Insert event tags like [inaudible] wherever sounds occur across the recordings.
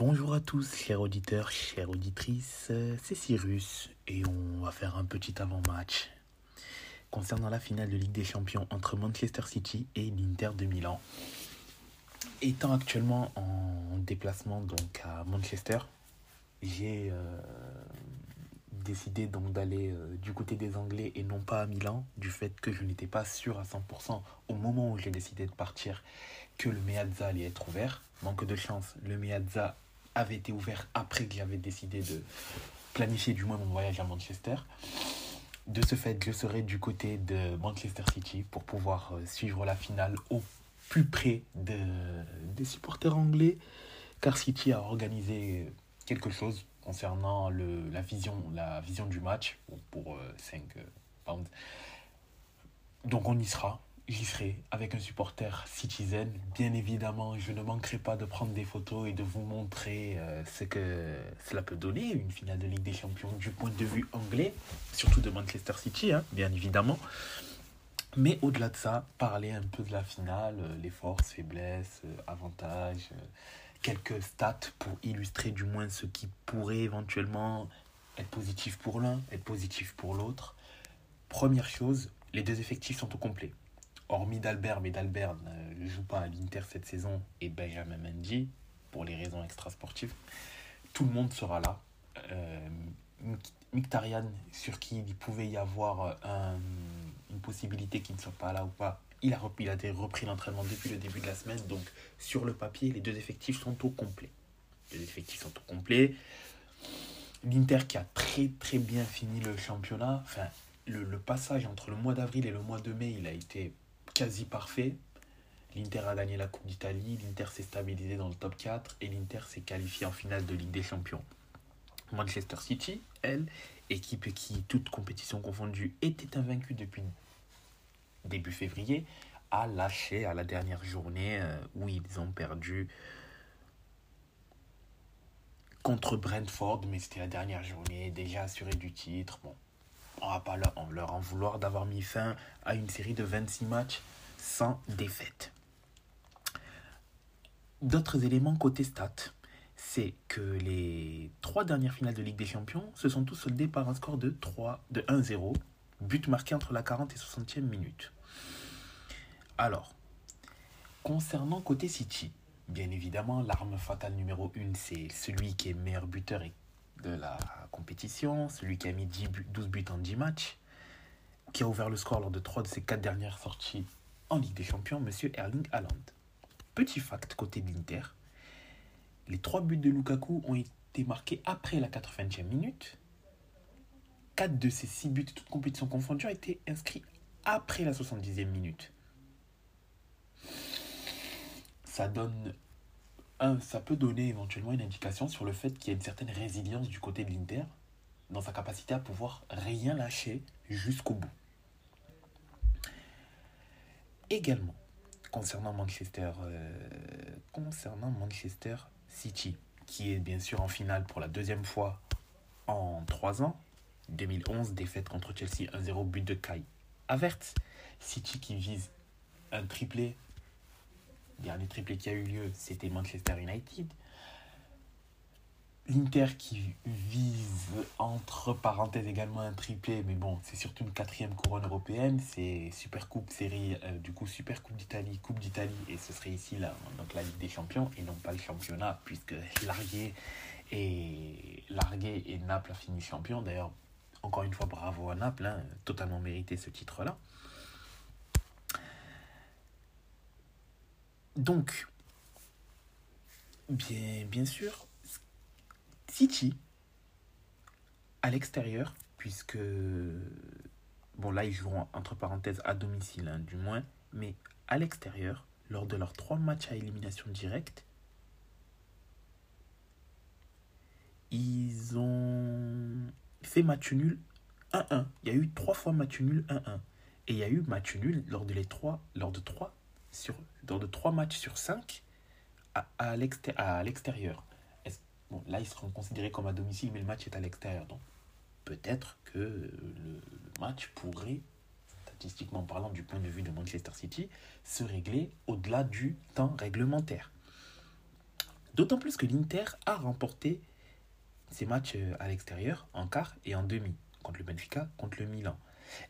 Bonjour à tous, chers auditeurs, chères auditrices, c'est Cyrus et on va faire un petit avant-match concernant la finale de Ligue des Champions entre Manchester City et l'Inter de Milan. Étant actuellement en déplacement donc à Manchester, j'ai euh, décidé donc d'aller euh, du côté des Anglais et non pas à Milan, du fait que je n'étais pas sûr à 100% au moment où j'ai décidé de partir que le Meazza allait être ouvert. Manque de chance, le Meazza avait été ouvert après que j'avais décidé de planifier du moins mon voyage à Manchester. De ce fait, je serai du côté de Manchester City pour pouvoir euh, suivre la finale au plus près de, des supporters anglais, car City a organisé quelque chose concernant le, la, vision, la vision du match pour 5 euh, pounds. Donc on y sera, j'y serai avec un supporter citizen. Bien évidemment, je ne manquerai pas de prendre des photos et de vous montrer euh, ce que cela peut donner, une finale de Ligue des Champions du point de vue anglais, surtout de Manchester City, hein, bien évidemment. Mais au-delà de ça, parler un peu de la finale, euh, les forces, faiblesses, euh, avantages, quelques stats pour illustrer du moins ce qui pourrait éventuellement être positif pour l'un, être positif pour l'autre. Première chose, les deux effectifs sont au complet hormis d'Albert, mais d'Albert ne joue pas à l'Inter cette saison, et Benjamin Mendy, pour les raisons extrasportives, tout le monde sera là. Euh, Mkhitaryan, sur qui il pouvait y avoir une possibilité qu'il ne soit pas là ou pas, il a, repris, l'entraînement depuis le début de la semaine, donc sur le papier, les deux effectifs sont au complet. Les effectifs sont au complet. L'Inter qui a très très bien fini le championnat, le passage entre le mois d'avril et le mois de mai, il a été quasi parfait. L'Inter a gagné la Coupe d'Italie, l'Inter s'est stabilisé dans le top 4 et l'Inter s'est qualifié en finale de Ligue des Champions. Manchester City, elle, équipe qui, toute compétition confondue, était invaincue depuis début février, a lâché à la dernière journée euh, où ils ont perdu contre Brentford, mais c'était la dernière journée, déjà assuré du titre. On va pas leur, en vouloir d'avoir mis fin à une série de 26 matchs sans défaite. D'autres éléments côté stats, c'est que les trois dernières finales de Ligue des Champions se sont tous soldées par un score de 3 de 1-0, but marqué entre la 40 et 60e minute. Alors, concernant côté City, bien évidemment, l'arme fatale numéro 1, c'est celui qui est meilleur buteur et de la compétition, celui qui a mis 10 12 buts en 10 matchs, qui a ouvert le score lors de 3 de ses 4 dernières sorties en Ligue des Champions, Monsieur Erling Haaland. Petit fact côté de l'Inter, les 3 buts de Lukaku ont été marqués après la 80e minute. 4 de ces 6 buts, toutes compétitions confondues, ont été inscrits après la 70e minute. Ça donne ça peut donner éventuellement une indication sur le fait qu'il y a une certaine résilience du côté de l'Inter dans sa capacité à pouvoir rien lâcher jusqu'au bout. Également, concernant Manchester, euh, concernant Manchester City, qui est bien sûr en finale pour la deuxième fois en trois ans, 2011, défaite contre Chelsea 1-0, but de Kai Havertz. City qui vise un triplé dernier triplé qui a eu lieu, c'était Manchester United. L'Inter qui vise entre parenthèses également un triplé, mais bon, c'est surtout une quatrième couronne européenne, c'est Super Coupe série, euh, du coup Super Coupe d'Italie, Coupe d'Italie, et ce serait ici là, donc la Ligue des Champions, et non pas le championnat, puisque Largué et, Largué et Naples a fini champion. D'ailleurs, encore une fois, bravo à Naples, hein, totalement mérité ce titre-là. Donc, bien, bien sûr, City, à l'extérieur, puisque, bon là ils joueront entre parenthèses à domicile, hein, du moins, mais à l'extérieur, lors de leurs trois matchs à élimination directe, ils ont fait match nul 1-1. Il y a eu trois fois match nul 1-1. Et il y a eu match nul lors de les trois, lors de trois sur, dans de 3 matchs sur 5 à, l'extérieur. Là, ils seront considérés comme à domicile, mais le match est à l'extérieur. Donc, peut-être que le, match pourrait, statistiquement parlant, du point de vue de Manchester City, se régler au-delà du temps réglementaire. D'autant plus que l'Inter a remporté ses matchs euh, à l'extérieur en quart et en demi, contre le Benfica, contre le Milan.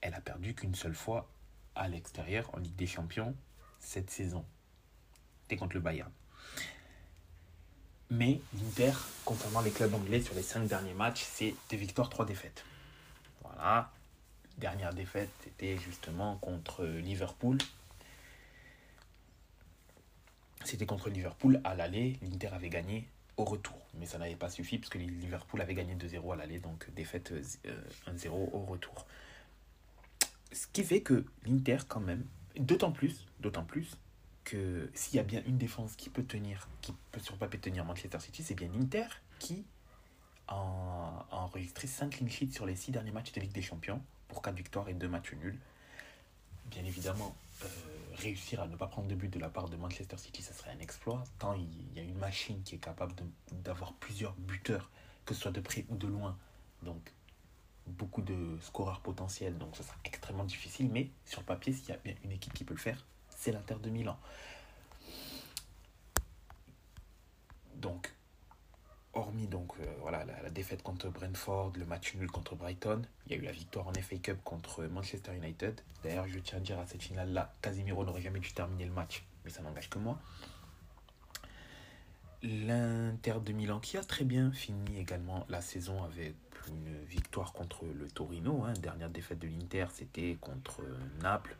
Elle a perdu qu'une seule fois à l'extérieur en Ligue des Champions cette saison. C'était contre le Bayern. Mais l'Inter, concernant les clubs anglais sur les cinq derniers matchs, c'est deux victoires, trois défaites. Voilà. Dernière défaite, c'était justement contre Liverpool. C'était contre Liverpool à l'aller. L'Inter avait gagné au retour. Mais ça n'avait pas suffi puisque Liverpool avait gagné 2-0 à l'aller, donc défaite 1-0 euh, au retour. Ce qui fait que l'Inter, quand même, d'autant plus, d'autant plus que s'il y a bien une défense qui peut tenir, qui peut sur papier tenir Manchester City, c'est bien l'Inter qui a, enregistré 5 clean sheets sur les 6 derniers matchs de Ligue des Champions pour 4 victoires et 2 matchs nuls. Bien évidemment, euh, réussir à ne pas prendre de but de la part de Manchester City, ça serait un exploit, tant il y a une machine qui est capable d'avoir plusieurs buteurs, que ce soit de près ou de loin. Donc, beaucoup de scoreurs potentiels, donc ça sera extrêmement difficile, mais sur papier, s'il y a bien une équipe qui peut le faire, c'est l'Inter de Milan. Donc, hormis donc, euh, voilà, la, défaite contre Brentford, le match nul contre Brighton, il y a eu la victoire en FA Cup contre Manchester United. D'ailleurs, je tiens à dire à cette finale-là, Casemiro n'aurait jamais dû terminer le match, mais ça n'engage que moi. L'Inter de Milan qui a très bien fini également la saison avec une victoire contre le Torino. Hein. Dernière défaite de l'Inter, c'était contre Naples.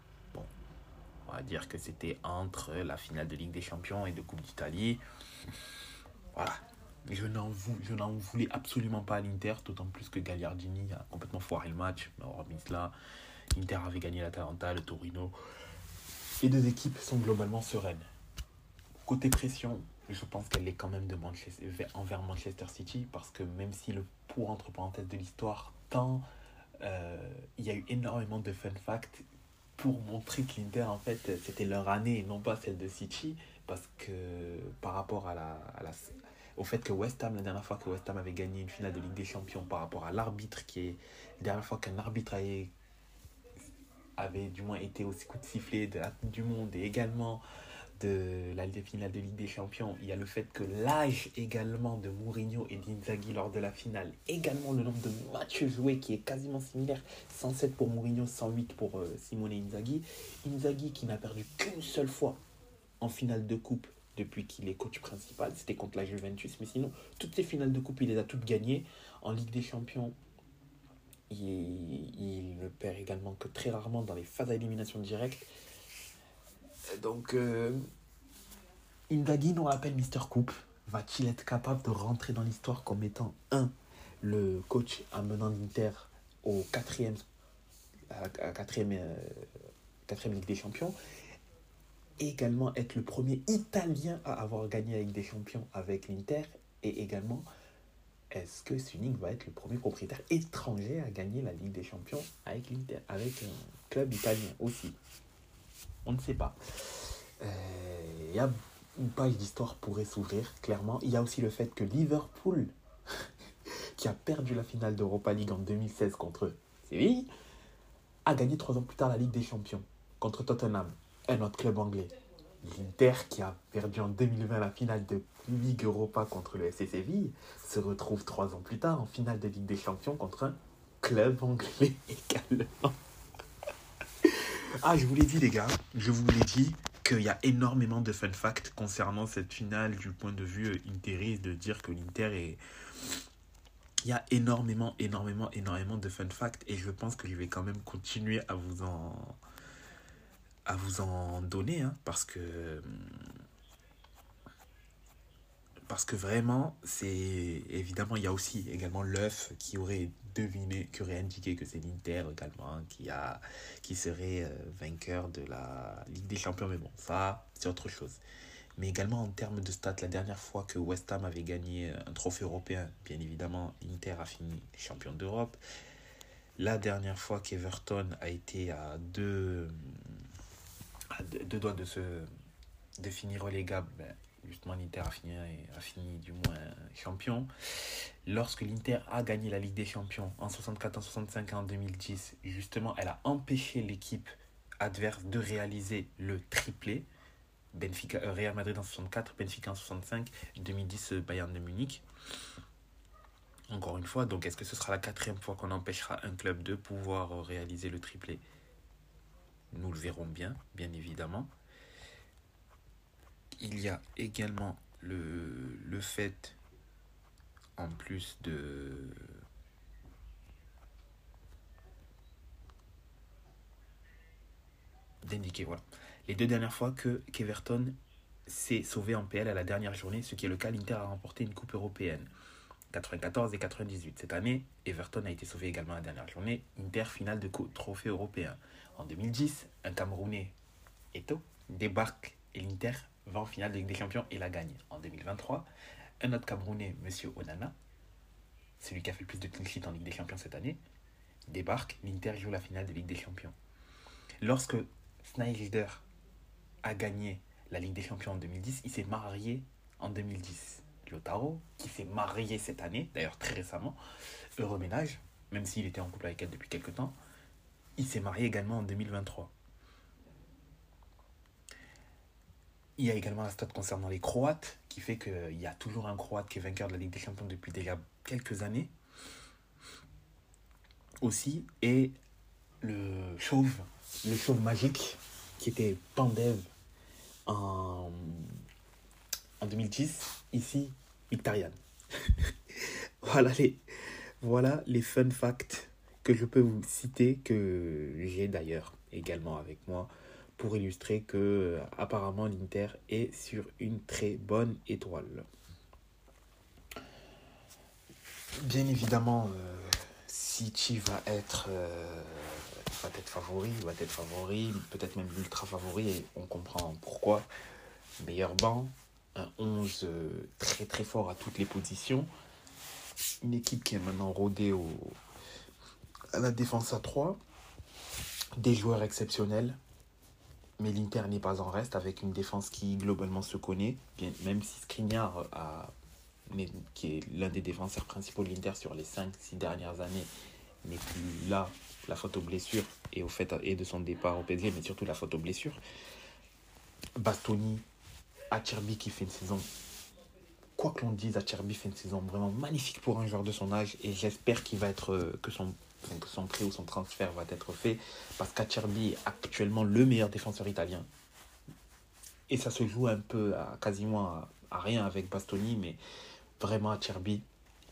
On va dire que c'était entre la finale de Ligue des Champions et de Coupe d'Italie. Voilà, je n'en, je n'en voulais absolument pas à l'Inter, d'autant plus que Gagliardini a complètement foiré le match. Mais hormis cela, l'Inter avait gagné l'Atalanta, le Torino. Les deux équipes sont globalement sereines. Côté pression, je pense qu'elle est quand même de Manchester, envers Manchester City, parce que même si le pour entre parenthèses de l'histoire, tant euh, il y a eu énormément de fun facts pour montrer que l'Inter, en fait, c'était leur année et non pas celle de City, parce que par rapport à la, au fait que West Ham, la dernière fois que West Ham avait gagné une finale de Ligue des Champions, par rapport à l'arbitre, qui est la dernière fois qu'un arbitre avait, du moins été aussi coup de sifflet de la du Monde et également de la finale de Ligue des Champions, il y a le fait que l'âge également de Mourinho et d'Inzaghi lors de la finale, également le nombre de matchs joués qui est quasiment similaire, 107 pour Mourinho, 108 pour euh, Simone Inzaghi. Inzaghi qui n'a perdu qu'une seule fois en finale de coupe depuis qu'il est coach principal, c'était contre la Juventus. Mais sinon, toutes ces finales de coupe, il les a toutes gagnées. En Ligue des Champions, il, ne perd également que très rarement dans les phases d'élimination directe. Donc, euh, nous rappelle Mister Coupe. Va-t-il être capable de rentrer dans l'histoire comme étant, un, le coach amenant l'Inter au quatrième, quatrième, euh, quatrième Ligue des Champions également être le premier Italien à avoir gagné la Ligue des Champions avec l'Inter et également est-ce que Suning va être le premier propriétaire étranger à gagner la Ligue des Champions avec l'Inter, avec un club italien aussi? On ne sait pas. Il euh, y a une page d'histoire pourrait s'ouvrir, clairement. Il y a aussi le fait que Liverpool, [laughs] qui a perdu la finale d'Europa League en 2016 contre Séville, a gagné trois ans plus tard la Ligue des Champions contre Tottenham un autre club anglais. L'Inter, qui a perdu en 2020 la finale de Ligue Europa contre le SC Séville, se retrouve trois ans plus tard en finale de Ligue des Champions contre un club anglais [laughs] également. Ah, je vous l'ai dit, les gars, je vous l'ai dit qu'il y a énormément de fun facts concernant cette finale du point de vue interiste, de dire que l'Inter est. Il y a énormément, énormément, énormément de fun facts et je pense que je vais quand même continuer à vous en, à vous en donner, hein, parce que parce que vraiment, c'est évidemment, il y a aussi également l'œuf qui aurait deviné, qui aurait indiqué que c'est l'Inter également qui, a, qui serait euh, vainqueur de la Ligue des Champions. Mais bon, ça, c'est autre chose. Mais également en termes de stats, la dernière fois que West Ham avait gagné un trophée européen, bien évidemment, l'Inter a fini champion d'Europe. La dernière fois qu'Everton a été à deux, deux doigts de se de finir relégable, ben, justement l'Inter a fini, a fini du moins champion. Lorsque l'Inter a gagné la Ligue des Champions en 64, en 65 et en 2010, justement, elle a empêché l'équipe adverse de réaliser le triplé. Benfica, Real Madrid en 64, Benfica en 65, 2010 Bayern de Munich. Encore une fois, donc est-ce que ce sera la quatrième fois qu'on empêchera un club de pouvoir réaliser le triplé? Nous le verrons bien, bien évidemment. Il y a également le, le fait, en plus de... d'indiquer, voilà. Les deux dernières fois que qu'Everton s'est sauvé en PL à la dernière journée, ce qui est le cas, l'Inter a remporté une coupe européenne. 94 et 98. Cette année, Everton a été sauvé également la dernière journée, Inter finale de trophée européen. En 2010, un Camerounais, Eto, débarque et l'Inter va en finale de Ligue des Champions et la gagne. En 2023, un autre Camerounais, Monsieur Onana, celui qui a fait le plus de clean sheet en Ligue des Champions cette année, débarque, l'Inter joue la finale de Ligue des Champions. Lorsque Snyder a gagné la Ligue des Champions en 2010, il s'est marié en 2010. Lotaro, qui s'est marié cette année, d'ailleurs très récemment, heureux ménage, même s'il était en couple avec elle depuis quelques temps, il s'est marié également en 2023. Il y a également la stat concernant les Croates, qui fait qu'il y a toujours un Croate qui est vainqueur de la Ligue des Champions depuis déjà quelques années. Aussi, et le chauve, le chauve magique, qui était Pandev en en 2010, ici, Victorian. [laughs] voilà, les, voilà les fun facts que je peux vous citer, que j'ai d'ailleurs également avec moi, pour illustrer que euh, apparemment l'Inter est sur une très bonne étoile. Bien évidemment, euh, City va être, euh, va être favori, va être favori, peut-être même ultra favori, et on comprend pourquoi. Meilleur banc, un 11 euh, très très fort à toutes les positions. Une équipe qui est maintenant rodée au, à la défense à 3. Des joueurs exceptionnels. Mais l'Inter n'est pas en reste avec une défense qui globalement se connaît. Bien, même si Skriniar, a, qui est l'un des défenseurs principaux de l'Inter sur les 5-6 dernières années, n'est plus là, la faute aux blessures et, au fait, et de son départ au PSG, mais surtout la faute aux blessures. Bastoni Acherbi qui fait une saison, quoi que l'on dise, Acherbi fait une saison vraiment magnifique pour un joueur de son âge et j'espère qu'il va être, euh, que son, son prêt ou son transfert va être fait parce qu'Acherbi est actuellement le meilleur défenseur italien. Et ça se joue un peu quasiment à, rien avec Bastoni, mais vraiment Acherbi,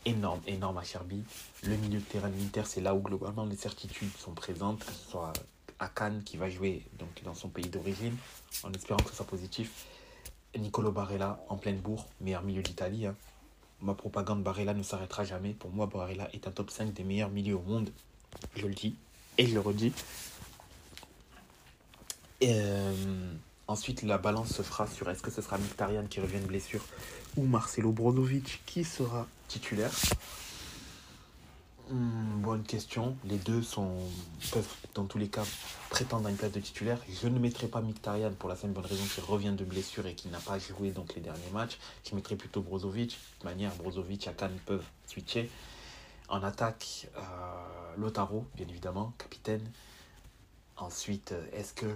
énorme, énorme Acherbi. Le milieu de terrain de c'est là où globalement les certitudes sont présentes, que ce soit à Cannes qui va jouer donc dans son pays d'origine, en espérant que ce soit positif. Nicolo Barella en pleine bourre, meilleur milieu d'Italie. Hein. Ma propagande Barella ne s'arrêtera jamais. Pour moi, Barella est un top 5 des meilleurs milieux au monde. Je le dis et je le redis. Euh, ensuite, la balance se fera sur est-ce que ce sera Mkhitaryan qui revient de blessure ou Marcelo Brozovic qui sera titulaire. Hmm, bonne question. Les deux peuvent, dans tous les cas, prétendre à une place de titulaire. Je ne mettrai pas Mkhitaryan pour la simple bonne raison qu'il revient de blessure et qu'il n'a pas joué les derniers matchs. Je mettrai plutôt Brozovic. De manière, Brozovic et Akan peuvent switcher. En attaque, euh, Lotaro, bien évidemment, capitaine. Ensuite, euh, est-ce que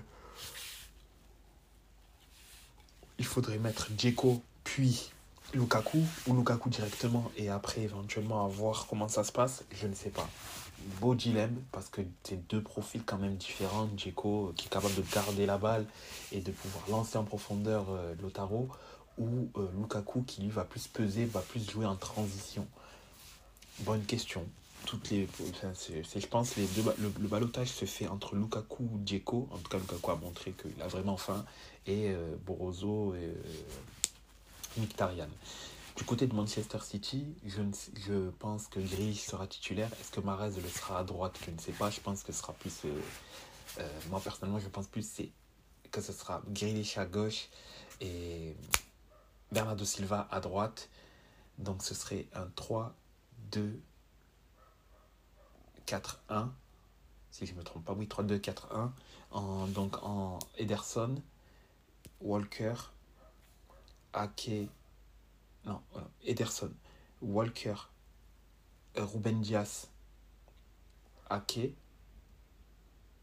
il faudrait mettre Djeko puis Lukaku ou Lukaku directement et après éventuellement à voir comment ça se passe, je ne sais pas. Beau dilemme parce que c'est deux profils quand même différents. Djeko qui est capable de garder la balle et de pouvoir lancer en profondeur euh, Lotaro ou euh, Lukaku qui lui va plus peser, va plus jouer en transition. Bonne question. Toutes les, je pense les le, le balotage se fait entre Lukaku ou Djeko. En tout cas, Lukaku a montré qu'il a vraiment faim et euh, et Du côté de Manchester City, je, pense que Gris sera titulaire. Est-ce que Marez le sera à droite? Je ne sais pas. Je pense que ce sera plus. Euh, euh, moi, personnellement, je pense plus que ce sera Grealish à gauche et Bernardo Silva à droite. Donc, ce serait un 3, 2, 4, 1. Si je ne me trompe pas, oui, 3, 2, 4, 1. En, donc, en Ederson, Walker, Ake, non, euh, Ederson, Walker, euh, Ruben Diaz, Ake,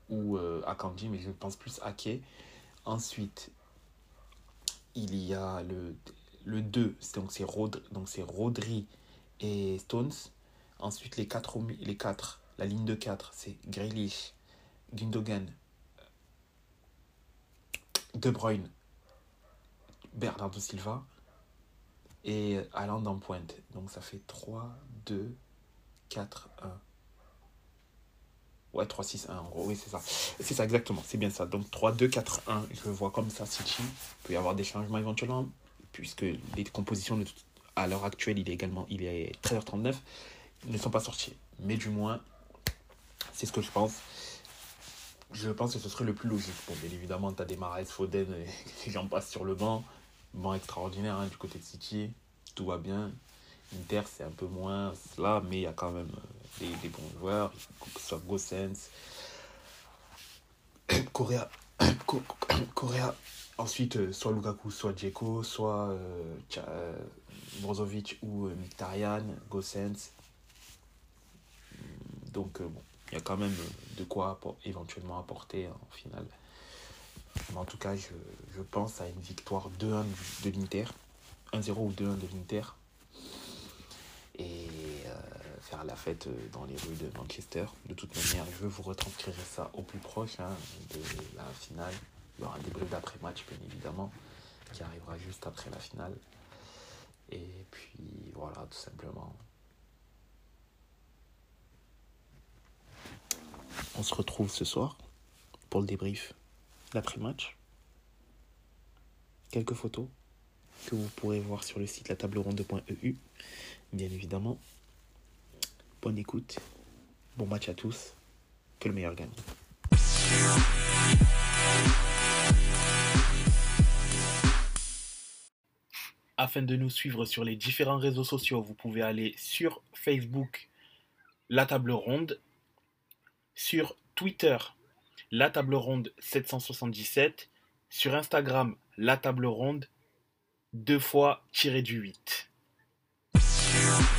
ou euh, Akanji, mais je pense plus Ake. Ensuite, il y a le, le 2, donc c'est Rod, donc Rodri et Stones. Ensuite, les 4, les 4 la ligne de 4, c'est Grealish, Gundogan, De Bruyne, Bernardo Silva et Haaland en pointe. Donc ça fait 3, 2, 4, 1. Ouais, 3, 6, 1 en gros. Oui, c'est ça. C'est ça, exactement. C'est bien ça. Donc 3, 2, 4, 1. Je vois comme ça City. Il peut y avoir des changements éventuellement, puisque les compositions à l'heure actuelle, il est également il est 13h39, ne sont pas sortis. Mais du moins, c'est ce que je pense. Je pense que ce serait le plus logique. Bon, bien évidemment, tu as des Marais, Foden et [laughs] j'en passe sur le banc. Extraordinaire hein, du côté de City. Tout va bien. Inter, c'est un peu moins là, mais il y a quand même euh, des, bons joueurs, soit Gossens, [coughs] Correa, [coughs] [coughs] Correa, ensuite euh, soit Lukaku, soit Djeko, soit euh, Brozovic ou Mkhitaryan, Gossens. Donc bon, il y a quand même de quoi éventuellement apporter en finale. Mais en tout cas, je, je pense à une victoire 2-1 de l'Inter. 1-0 ou 2-1 de l'Inter et euh, faire la fête dans les rues de Manchester. De toute manière, je vous retranscrire ça au plus proche hein, de la finale. Il y aura un débrief d'après-match, bien évidemment, qui arrivera juste après la finale. Et puis voilà, tout simplement. On se retrouve ce soir pour le débrief d'après-match. Quelques photos que vous pourrez voir sur le site latableronde.eu bien évidemment. Bonne écoute, bon match à tous, que le meilleur gagne. Afin de nous suivre sur les différents réseaux sociaux, vous pouvez aller sur Facebook, La Table Ronde, sur Twitter, La Table Ronde 777, sur Instagram, La Table Ronde, deux fois tiré du 8. Yeah.